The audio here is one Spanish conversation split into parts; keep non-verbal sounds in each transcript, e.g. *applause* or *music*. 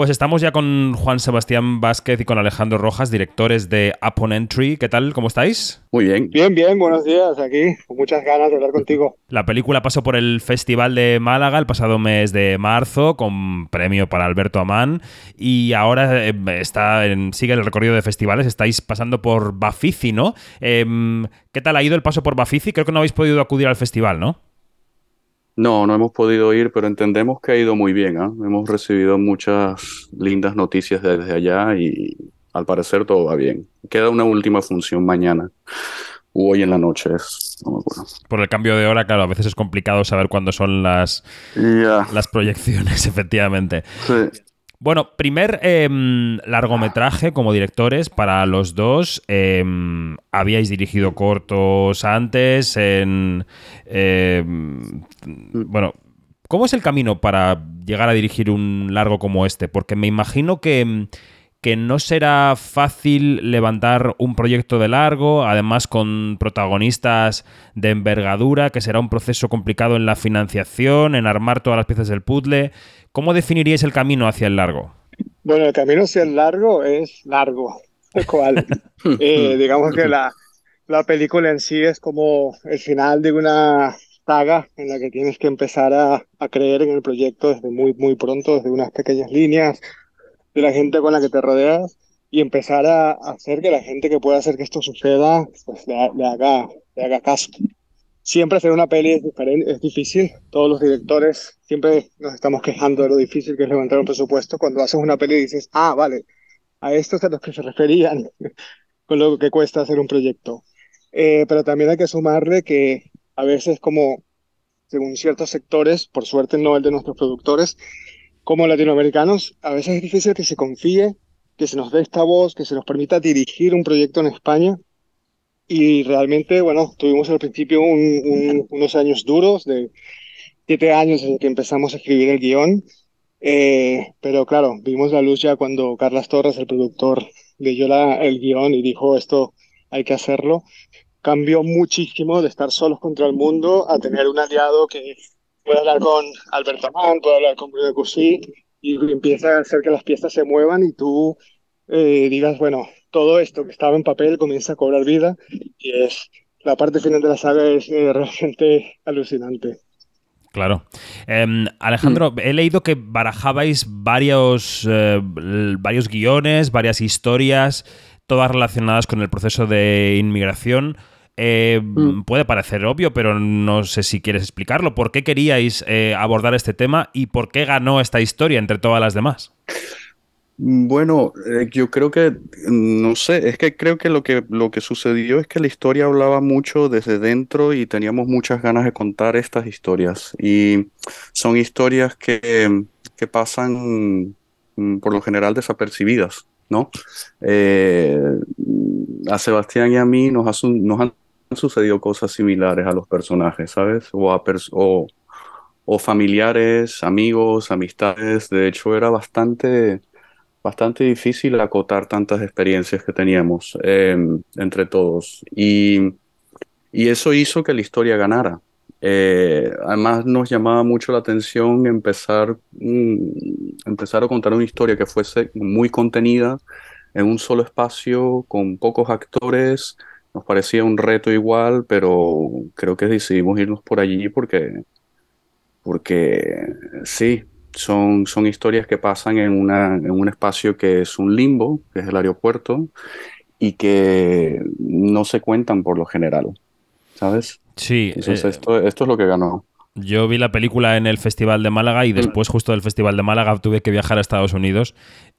Pues estamos ya con Juan Sebastián Vázquez y con Alejandro Rojas, directores de Upon Entry. ¿Qué tal? ¿Cómo estáis? Muy bien. Bien, bien, buenos días. Aquí, con muchas ganas de hablar contigo. La película pasó por el Festival de Málaga el pasado mes de marzo, con premio para Alberto Amán, y ahora eh, está en, sigue el recorrido de festivales. Estáis pasando por Bafisi, ¿no? Em, ¿Qué tal ha ido el paso por Bafisi? Creo que no habéis podido acudir al festival, ¿no? No, no hemos podido ir, pero entendemos que ha ido muy bien. ¿ah? Hemos recibido muchas lindas noticias desde allá y al parecer todo va bien. Queda una última función mañana. o Hoy en la noche Por el cambio de hora, claro, a veces es complicado saber cuándo son las, las proyecciones, *laughs* efectivamente. Sí. Bueno, primer em, largometraje como directores para los dos. Em, habíais dirigido cortos antes. En, em, bueno, ¿cómo es el camino para llegar a dirigir un largo como este? Porque me imagino que, que no será fácil levantar un proyecto de largo, además con protagonistas de envergadura, que será un proceso complicado en la financiación, en armar todas las piezas del puzzle. ¿Cómo definiríais el camino hacia el largo? Bueno, el camino hacia el largo es largo, *laughs* cual. *laughs* eh, digamos que la, la película en sí es como el final de una saga en la que tienes que empezar a, a, creer en el proyecto desde muy, muy pronto, desde unas pequeñas líneas, de la gente con la que te rodeas y empezar a, hacer que la gente que pueda hacer que esto suceda pues le, haga, le haga caso siempre hacer una peli es, difícil. Todos los directores siempre nos estamos quejando de lo difícil que es levantar un presupuesto. Cuando haces una peli dices, ah, vale, a esto es a los que se referían *laughs* con lo que cuesta hacer un proyecto. Eh, pero también hay que sumarle que a veces como, según ciertos sectores, por suerte no el de nuestros productores, como latinoamericanos, a veces es difícil que se confíe, que se nos dé esta voz, que se nos permita dirigir un proyecto en España y realmente, bueno, tuvimos al principio unos años duros, de siete años desde que empezamos a escribir el guion, eh, pero claro, vimos la luz ya cuando Carlas Torres, el productor, leyó la, el guion y dijo esto hay que hacerlo. Cambió muchísimo de estar solos contra el mundo a tener un aliado que puede hablar con Alberto Mann, puede hablar con Bruno Cusí y empieza a hacer que las piezas se muevan y tú eh, digas, bueno, todo esto que estaba en papel comienza a cobrar vida y es la parte final de la saga es eh, *laughs* realmente alucinante. Claro. Em, Alejandro, mm. he leído que barajabais varios, eh, varios guiones, varias historias, todas relacionadas con el proceso de inmigración. Eh, mm. Puede parecer obvio, pero no sé si quieres explicarlo. ¿Por qué queríais abordar este tema y por qué ganó esta historia entre todas las demás? Bueno, eh, yo creo que, no sé, es que creo que lo que lo que sucedió es que la historia hablaba mucho desde dentro y teníamos muchas ganas de contar estas historias. Y son historias que, que pasan mm, por lo general desapercibidas, ¿no? Eh, a Sebastián y a mí nos, nos han sucedido cosas similares a los personajes, ¿sabes? O, a o, o familiares, amigos, amistades. De hecho, era bastante bastante difícil acotar tantas experiencias que teníamos em, entre todos. Y, y, eso hizo que la historia ganara. Eh, además nos llamaba mucho la atención empezar, mm, empezar a contar una historia que fuese muy contenida en un solo espacio, con pocos actores. Nos parecía un reto igual, pero creo que decidimos irnos por allí porque, porque sí, son, son historias que pasan en, una, en un espacio que es un limbo, que es el aeropuerto, y que no se cuentan por lo general, ¿sabes? Sí. Entonces, eh, esto, esto es lo que ganó. Yo vi la película en el Festival de Málaga y después, justo del Festival de Málaga, tuve que viajar a Estados Unidos.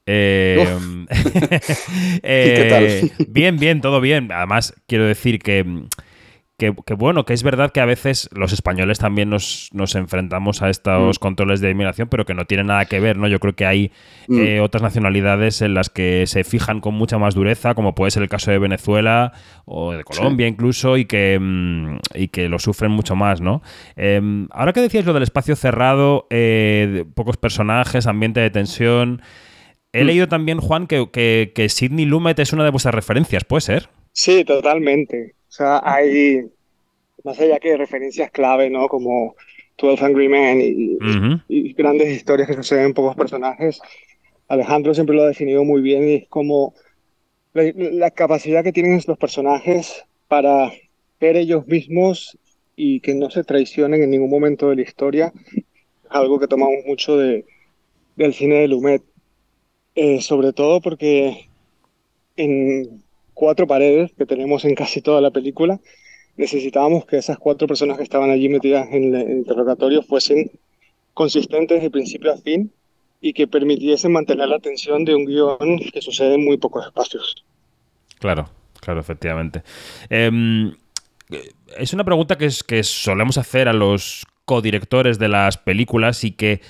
Eh, *laughs* *laughs* ¿Y qué tal? Eh, bien, bien, todo bien. Además, quiero decir que que, bueno, que es verdad que a veces los españoles también nos, enfrentamos a estos mm. controles de inmigración, pero que no tienen nada que ver, ¿no? Yo creo que hay mm. eh, otras nacionalidades en las que se fijan con mucha más dureza, como puede ser el caso de Venezuela o de Colombia incluso, y que, mm, y que lo sufren mucho más, ¿no? Em, ahora que decías lo del espacio cerrado, eh, pocos personajes, ambiente de tensión... He leído también, Juan, que, que, que Sidney Lumet es una de vuestras referencias, ¿puede ser? Sí, totalmente. O sea, hay, más allá que referencias clave, ¿no? Como 12 Angry Men y, y, grandes historias que suceden en pocos personajes, Alejandro siempre lo ha definido muy bien y es como la, capacidad que tienen los personajes para ser ellos mismos y que no se traicionen en ningún momento de la historia, es algo que tomamos mucho de, del cine de Lumet. Eh, sobre todo porque en cuatro paredes que tenemos en casi toda la película, necesitábamos que esas cuatro personas que estaban allí metidas en el interrogatorio fuesen consistentes de principio a fin y que permitiesen mantener la atención de un guion que sucede en muy pocos espacios. Claro, claro, efectivamente. Em, es una pregunta que, es, que solemos hacer a los codirectores de las películas y que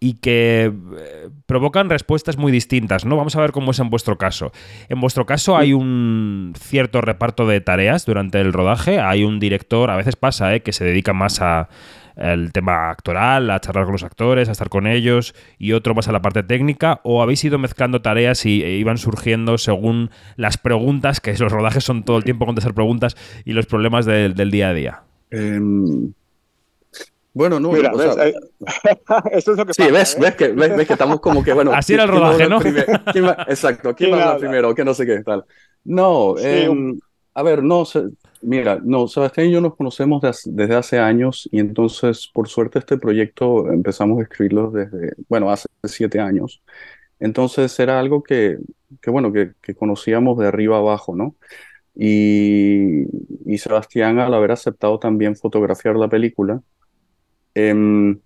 y que eh, provocan respuestas muy distintas, ¿no? Vamos a ver cómo es en vuestro caso. En vuestro caso hay un cierto reparto de tareas durante el rodaje, hay un director, a veces pasa, ¿eh? que se dedica más a el tema actoral, a charlar con los actores, a estar con ellos, y otro más a la parte técnica, o habéis ido mezclando tareas y e iban surgiendo según las preguntas, que los rodajes son todo el tiempo contestar preguntas, y los problemas del día a día? Em, bueno, no, Mira, *laughs* eso es lo que sí, ves, ¿eh? ves, que, ves, que estamos como que, bueno. *laughs* Así era el rodaje, ¿no? exacto, ¿quién, va a primero? Que no sé qué, tal. No, em, a ver, no, mira, no, Sebastián y yo nos conocemos desde hace años y entonces, por suerte, este proyecto empezamos a escribirlo desde, bueno, hace siete años. Entonces era algo que, que bueno, que, que conocíamos de arriba abajo, ¿no? Y, y Sebastián, al haber aceptado también fotografiar la película, Em,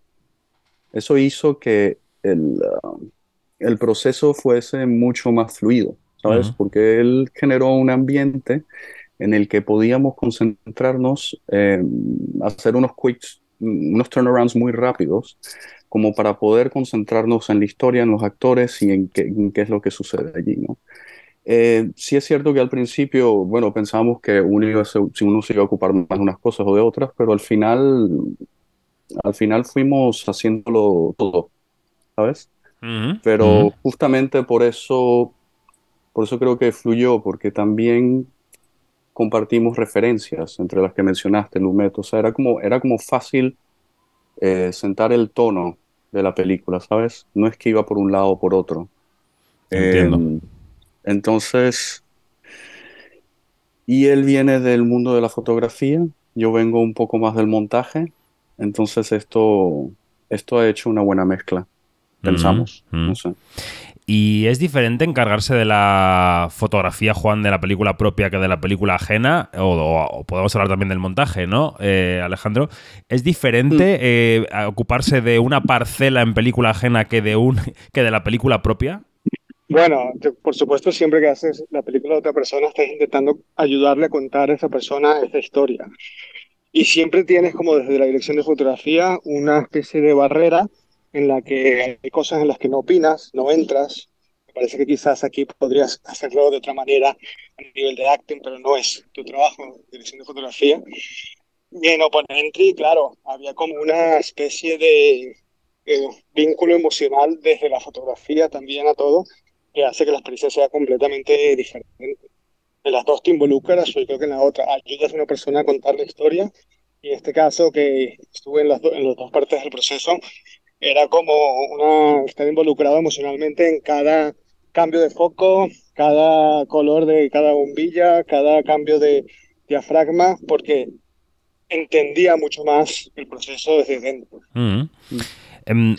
eso hizo que el, uh, el, proceso fuese mucho más fluido, ¿sabes? Porque él generó un ambiente en el que podíamos concentrarnos, hacer unos quicks, unos turnarounds muy rápidos, como para poder concentrarnos en la historia, en los actores y en qué, qué es lo que sucede allí, ¿no? Eh, sí es cierto que al principio, bueno, pensábamos que uno, iba si uno se iba a ocupar más de unas cosas o de otras, pero al final al final fuimos haciéndolo todo, ¿sabes? Pero justamente por eso, por eso creo que fluyó, porque también compartimos referencias entre las que mencionaste, Lumet. O sea, era como, era como fácil eh, sentar el tono de la película, ¿sabes? No es que iba por un lado o por otro. Entiendo. Em, entonces, y él viene del mundo de la fotografía, yo vengo un poco más del montaje, entonces esto, esto ha hecho una buena mezcla, pensamos. ¿Y es diferente encargarse de la fotografía, Juan, de la película propia que de la película ajena? O, podemos hablar también del montaje, ¿no, eh, Alejandro? ¿Es diferente mm. eh, ocuparse de una parcela en película ajena que de, un, *laughs* que de la película propia? Bueno, por supuesto, siempre que haces la película de otra persona, estás intentando ayudarle a contar a esa persona esa historia. Y siempre tienes como desde la dirección de fotografía una especie de barrera en la que hay cosas en las que no opinas, no entras. Me parece que quizás aquí podrías hacerlo de otra manera a nivel de acting, pero no es tu trabajo, dirección de fotografía. Y en Open Entry, claro, había como una especie de eh, vínculo emocional desde la fotografía también a todo, que hace que la experiencia sea completamente diferente en las dos te involucras, yo creo que en la otra ayudas a una persona a contar la historia. Y en este caso, que estuve en las, en las dos partes del proceso, era como una, estar involucrado emocionalmente en cada cambio de foco, cada color de cada bombilla, cada cambio de diafragma, porque entendía mucho más el proceso desde dentro. Mm. Em,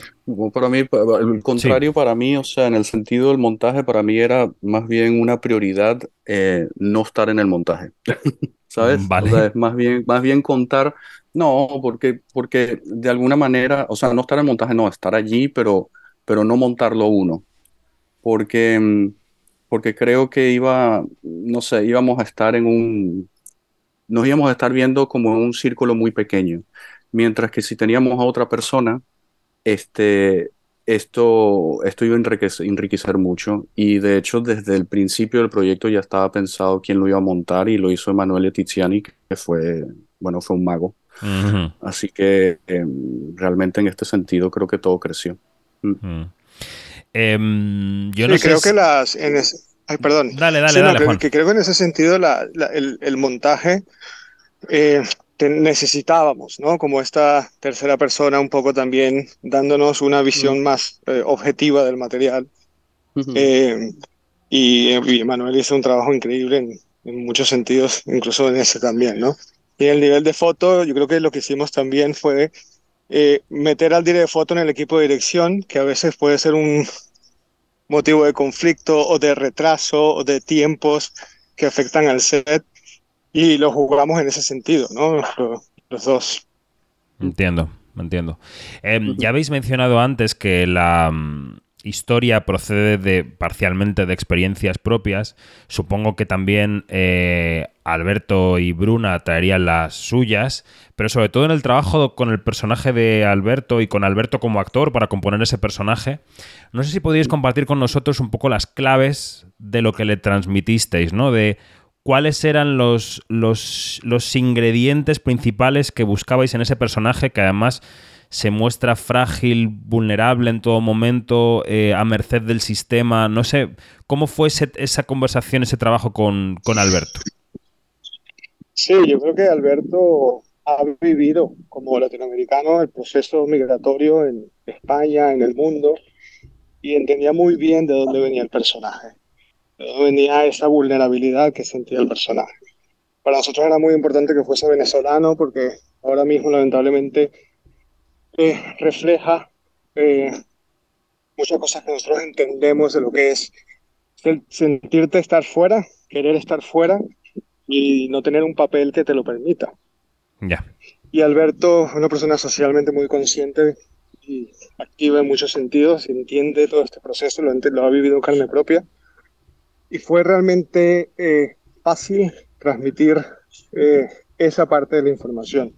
para mí, el contrario para mí, o sea, en el sentido del montaje, para mí era más bien una prioridad eh, no estar en el montaje, *laughs* ¿sabes? Vale. O sea, es más bien, más bien contar, no, porque, porque de alguna manera, o sea, no estar en el montaje, no, estar allí, pero, pero no montarlo uno, porque, mm, porque creo que iba, no sé, íbamos a estar en un, nos íbamos a estar viendo como en un círculo muy pequeño, mientras que si teníamos a otra persona, este, esto, esto iba a enriquecer, mucho y de hecho desde el principio del proyecto ya estaba pensado quién lo iba a montar y lo hizo Emanuele Tiziani, que fue, bueno, fue un mago. Así que em, realmente en este sentido creo que todo creció. Mm. Em, yo no creo que las... ay, perdón. Dale, dale, dale. que, creo que en ese sentido el, el, montaje eh, necesitábamos, ¿no? Como esta tercera persona un poco también dándonos una visión mm. más eh, objetiva del material. Eh, y, Manuel hizo un trabajo increíble en, en, muchos sentidos, incluso en ese también, ¿no? Y el nivel de foto, yo creo que lo que hicimos también fue eh, meter al director de foto en el equipo de dirección, que a veces puede ser un motivo de conflicto o de retraso o de tiempos que afectan al set y lo jugamos en ese sentido, ¿no? Los, dos. Entiendo, entiendo. Eh, ya habéis mencionado antes que la, mm, historia procede de parcialmente de experiencias propias. Supongo que también eh, Alberto y Bruna traerían las suyas, pero sobre todo en el trabajo con el personaje de Alberto y con Alberto como actor para componer ese personaje. No sé si podéis compartir con nosotros un poco las claves de lo que le transmitisteis, ¿no? De cuáles eran los, los, ingredientes principales que buscabais en ese personaje que además se muestra frágil, vulnerable en todo momento, eh, a merced del sistema. No sé, ¿cómo fue esa conversación, ese trabajo con, con Alberto? Sí, yo creo que Alberto ha vivido como latinoamericano el proceso migratorio en España, en el mundo, y entendía muy bien de dónde venía el personaje, venía esa vulnerabilidad que sentía el personaje. Para nosotros era muy importante que fuese venezolano porque ahora mismo lamentablemente eh, refleja eh, muchas cosas que nosotros entendemos de lo que es sentirte estar fuera, querer estar fuera y no tener un papel que te lo permita. Ya. Y Alberto una persona socialmente muy consciente y activa en muchos sentidos, entiende todo este proceso, lo, lo ha vivido en carne propia. Y fue realmente eh, fácil transmitir esa parte de la información.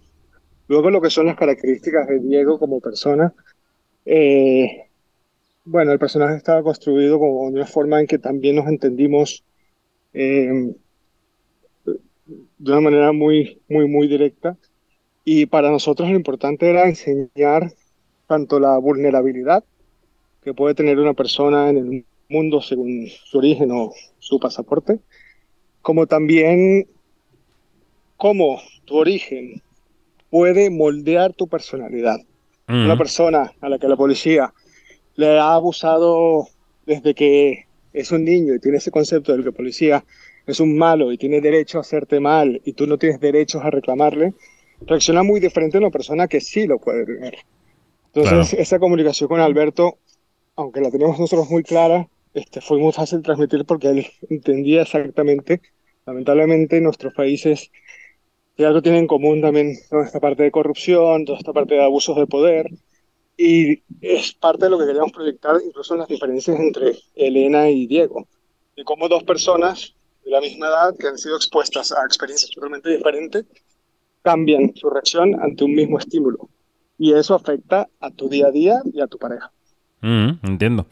Luego lo que son las características de Diego como persona, eh, bueno, el personaje estaba construido como una forma en que también nos entendimos eh, de una manera muy, muy, muy directa. Y para nosotros lo importante era enseñar tanto la vulnerabilidad que puede tener una persona en el mundo según su origen o su pasaporte, como también cómo tu origen puede moldear tu personalidad. Una persona a la que la policía le ha abusado desde que es un niño y tiene ese concepto de que policía es un malo y tiene derecho a hacerte mal y tú no tienes derechos a reclamarle, reacciona muy diferente a una persona que sí lo puede tener. Entonces, esa comunicación con Alberto, aunque la teníamos nosotros muy clara, este, fue muy fácil transmitir porque él *laughs* entendía exactamente, lamentablemente, en nuestros países y algo tiene en común también toda esta parte de corrupción, toda esta parte de abusos de poder. Y es parte de lo que queríamos proyectar, incluso en las diferencias entre Elena y Diego. Y cómo dos personas de la misma edad, que han sido expuestas a experiencias totalmente diferentes, cambian su reacción ante un mismo estímulo. Y eso afecta a tu día a día y a tu pareja. Mm, entiendo.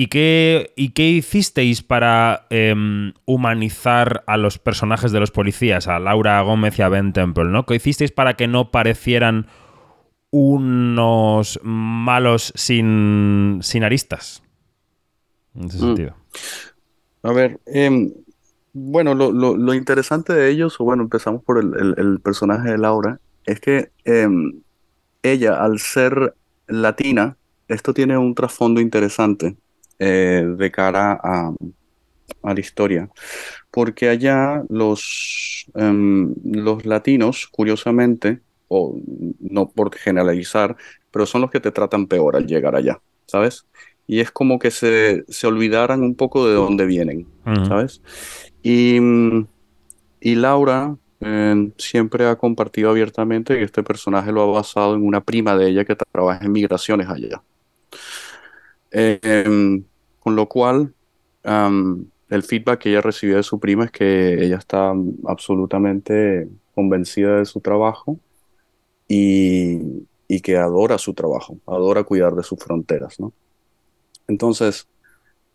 ¿Y qué, ¿Y qué hicisteis para em, humanizar a los personajes de los policías, a Laura Gómez y a Ben Temple? ¿no? ¿Qué hicisteis para que no parecieran unos malos sin, sin aristas? En ese mm. sentido. A ver, em, bueno, lo, interesante de ellos, o bueno, empezamos por el, personaje de Laura, es que em, ella, al ser latina, esto tiene un trasfondo interesante eh, de cara a, la historia. Porque allá los, em, los latinos, curiosamente, o no por generalizar, pero son los que te tratan peor al llegar allá, ¿sabes? Y es como que se, se olvidaran un poco de dónde vienen, ¿sabes? Y, y Laura em, siempre ha compartido abiertamente que este personaje lo ha basado en una prima de ella que trabaja en migraciones allá. Em, con lo cual, el feedback que ella recibió de su prima es que ella está absolutamente convencida de su trabajo y, que adora su trabajo, adora cuidar de sus fronteras, ¿no? Entonces,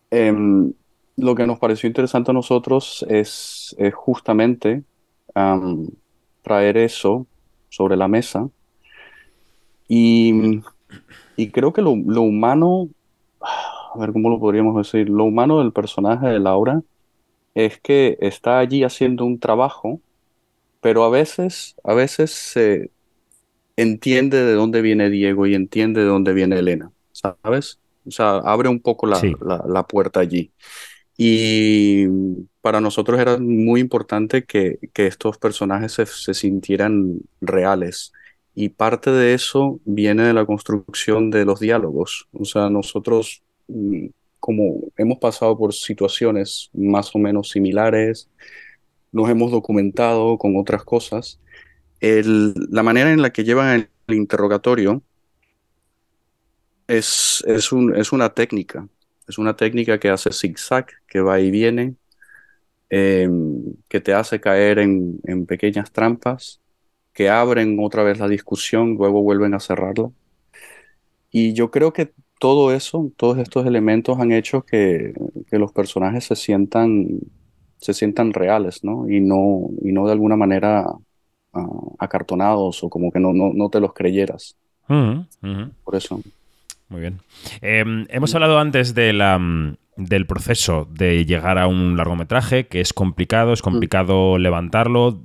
em, lo que nos pareció interesante a nosotros es, justamente traer eso sobre la mesa y, creo que lo, lo humano a ver cómo lo podríamos decir, lo humano del personaje de Laura es que está allí haciendo un trabajo, pero a veces, a veces se entiende de dónde viene Diego y entiende de dónde viene Elena, ¿sabes? O sea, abre un poco la, la, la puerta allí. Y para nosotros era muy importante que, que estos personajes se, se, sintieran reales. Y parte de eso viene de la construcción de los diálogos. O sea, nosotros, como hemos pasado por situaciones más o menos similares, nos hemos documentado con otras cosas, la manera en la que llevan el interrogatorio es, es, un, es una técnica. Es una técnica que hace zigzag, que va y viene, eh, que te hace caer en, en, pequeñas trampas, que abren otra vez la discusión, luego vuelven a cerrarla. Y yo creo que todo eso, todos estos elementos han hecho que, que los personajes se sientan, se sientan reales, ¿no? Y no, y no de alguna manera uh, acartonados o como que no, no, no te los creyeras. Uh -huh, uh -huh. Por eso. Muy bien. Eh, hemos hablado antes de la, del proceso de llegar a un largometraje, que es complicado, es complicado mm. levantarlo.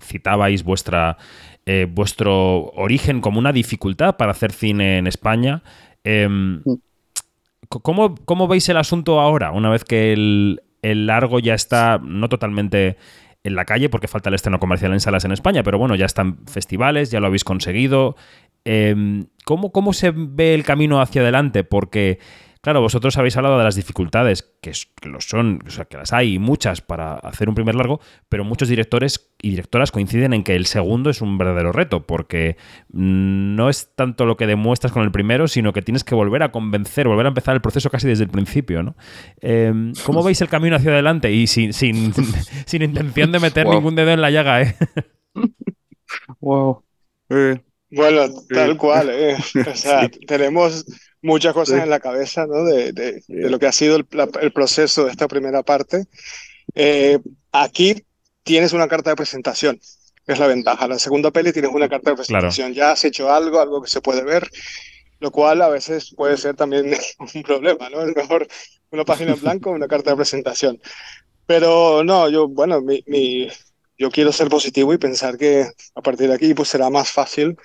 Citabais vuestra, eh, vuestro origen como una dificultad para hacer cine en España. Eh, ¿cómo, ¿cómo, veis el asunto ahora, una vez que el, el largo ya está no totalmente en la calle porque falta el estreno comercial en salas en España, pero bueno, ya están festivales, ya lo habéis conseguido. Eh, ¿cómo, ¿Cómo se ve el camino hacia adelante? Porque, claro, vosotros habéis hablado de las dificultades, que, que lo son, o sea, que las hay muchas para hacer un primer largo, pero muchos directores y directoras coinciden en que el segundo es un verdadero reto, porque no es tanto lo que demuestras con el primero, sino que tienes que volver a convencer, volver a empezar el proceso casi desde el principio, ¿no? Eh, ¿Cómo veis el camino hacia adelante? Y sin, sin, *laughs* sin intención de meter wow. ningún dedo en la llaga, ¿eh? Wow. Eh, bueno, tal cual. Eh. O sea, sí. tenemos muchas cosas sí. en la cabeza ¿no? de, de, de, lo que ha sido el, la, el, proceso de esta primera parte. Eh, aquí tienes una carta de presentación, es la ventaja. La segunda peli tienes una carta de presentación. Claro. Ya has hecho algo, algo que se puede ver, lo cual a veces puede ser también *laughs* un problema. ¿no? Es mejor una página en blanco o una carta de presentación. Pero no, yo, bueno, mi, mi, yo quiero ser positivo y pensar que a partir de aquí pues será más fácil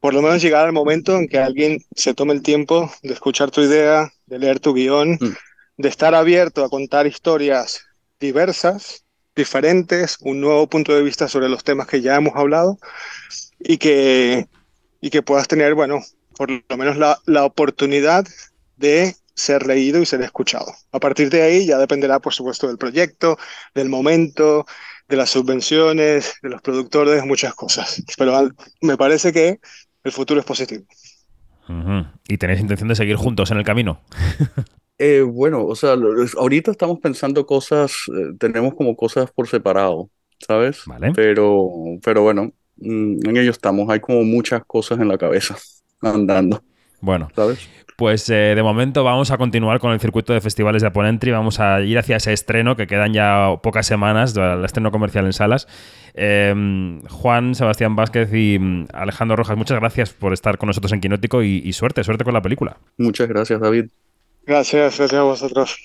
por lo menos llegar al momento en que alguien se tome el tiempo de escuchar tu idea, de leer tu guion, mm. de estar abierto a contar historias diversas, diferentes, un nuevo punto de vista sobre los temas que ya hemos hablado y que, y que puedas tener, bueno, por lo menos la, la oportunidad de ser leído y ser escuchado. A partir de ahí ya dependerá, por supuesto, del proyecto, del momento, de las subvenciones, de los productores, muchas cosas. Pero me parece que el futuro es positivo. Uh -huh. ¿Y tenéis intención de seguir juntos en el camino? *laughs* eh, bueno, o sea, ahorita estamos pensando cosas, eh, tenemos como cosas por separado, ¿sabes? Vale. Pero, pero bueno, mm, en ello estamos, hay como muchas cosas en la cabeza *laughs* andando. Bueno, ¿sabes? Pues eh, de momento vamos a continuar con el circuito de festivales de Aponentry, vamos a ir hacia ese estreno que quedan ya pocas semanas, el estreno comercial en salas. Eh, Juan, Sebastián Vázquez y mm, Alejandro Rojas, muchas gracias por estar con nosotros en Quinótico y, y suerte, suerte con la película. Muchas gracias, David. Gracias, gracias a vosotros.